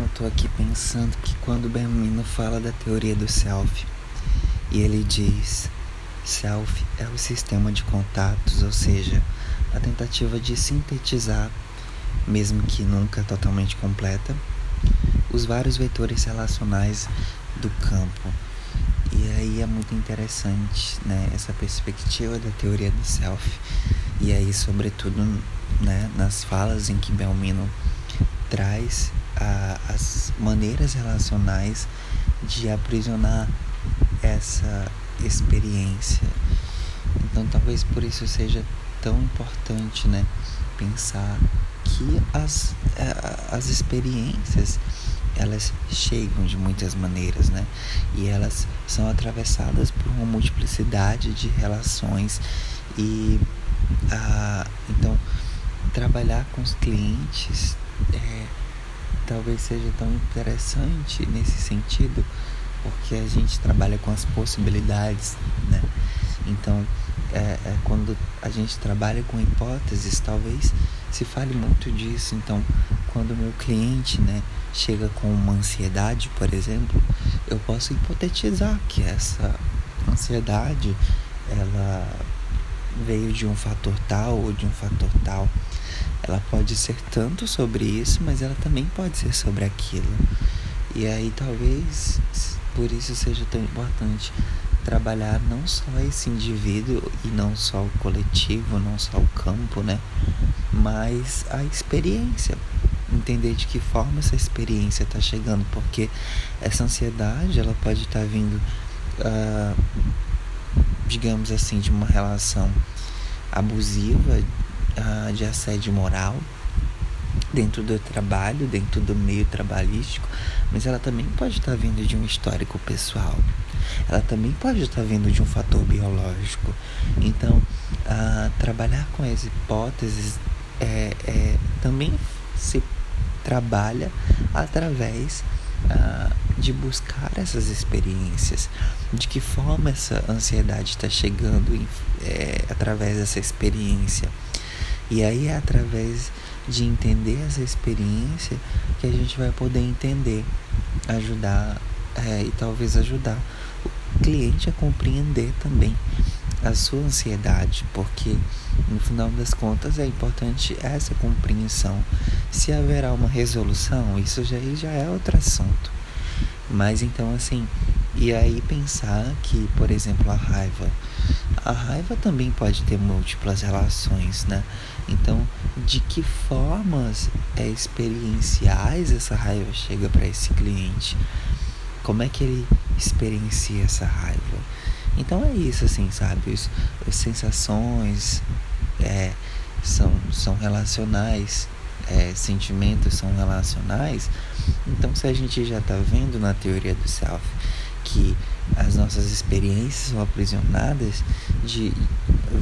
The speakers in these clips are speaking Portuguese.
Eu tô aqui pensando que quando Benjamin fala da teoria do self e ele diz self é o sistema de contatos, ou seja, a tentativa de sintetizar, mesmo que nunca totalmente completa, os vários vetores relacionais do campo. E aí é muito interessante, né, essa perspectiva da teoria do self. E aí, sobretudo, né, nas falas em que Belmino traz a, as maneiras relacionais de aprisionar essa experiência. Então, talvez por isso seja tão importante, né, pensar que as, as experiências elas chegam de muitas maneiras, né? E elas são atravessadas por uma multiplicidade de relações e ah, então trabalhar com os clientes é, talvez seja tão interessante nesse sentido, porque a gente trabalha com as possibilidades, né? Então, é, é, quando a gente trabalha com hipóteses, talvez se fale muito disso. Então, quando o meu cliente, né, chega com uma ansiedade, por exemplo, eu posso hipotetizar que essa ansiedade, ela veio de um fator tal ou de um fator tal. Ela pode ser tanto sobre isso, mas ela também pode ser sobre aquilo. E aí talvez por isso seja tão importante trabalhar não só esse indivíduo e não só o coletivo, não só o campo, né? Mas a experiência. Entender de que forma essa experiência está chegando, porque essa ansiedade ela pode estar tá vindo, uh, digamos assim, de uma relação abusiva, uh, de assédio moral dentro do trabalho, dentro do meio trabalhístico, mas ela também pode estar vindo de um histórico pessoal. Ela também pode estar vindo de um fator biológico. Então, uh, trabalhar com as hipóteses é, é, também se trabalha através uh, de buscar essas experiências, de que forma essa ansiedade está chegando é, através dessa experiência. E aí é através de entender essa experiência que a gente vai poder entender, ajudar é, e talvez ajudar o cliente a compreender também a sua ansiedade, porque no final das contas é importante essa compreensão. Se haverá uma resolução, isso já, já é outro assunto. Mas então assim, e aí pensar que, por exemplo, a raiva. A raiva também pode ter múltiplas relações, né? Então, de que formas é, experienciais essa raiva chega para esse cliente? Como é que ele experiencia essa raiva? Então é isso, assim, sabe? As, as sensações é, são, são relacionais, é, sentimentos são relacionais. Então, se a gente já está vendo na teoria do self que as nossas experiências são aprisionadas de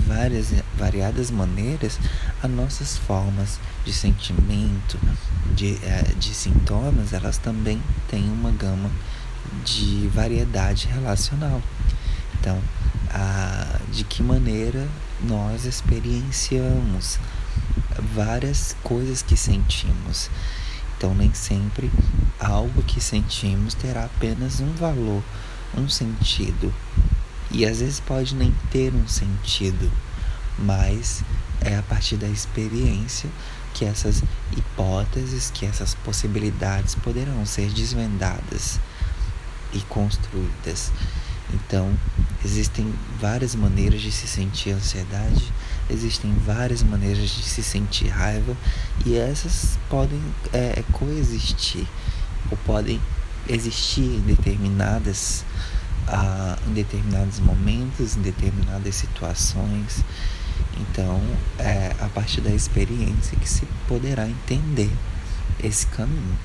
várias variadas maneiras as nossas formas de sentimento de, eh, de sintomas elas também têm uma gama de variedade relacional então de que maneira nós experienciamos várias coisas que sentimos então, nem sempre algo que sentimos terá apenas um valor, um sentido. E às vezes pode nem ter um sentido, mas é a partir da experiência que essas hipóteses, que essas possibilidades poderão ser desvendadas e construídas. Então, existem várias maneiras de se sentir ansiedade, existem várias maneiras de se sentir raiva e essas podem é, coexistir ou podem existir em determinadas ah, em determinados momentos, em determinadas situações. Então, é a partir da experiência que se poderá entender esse caminho.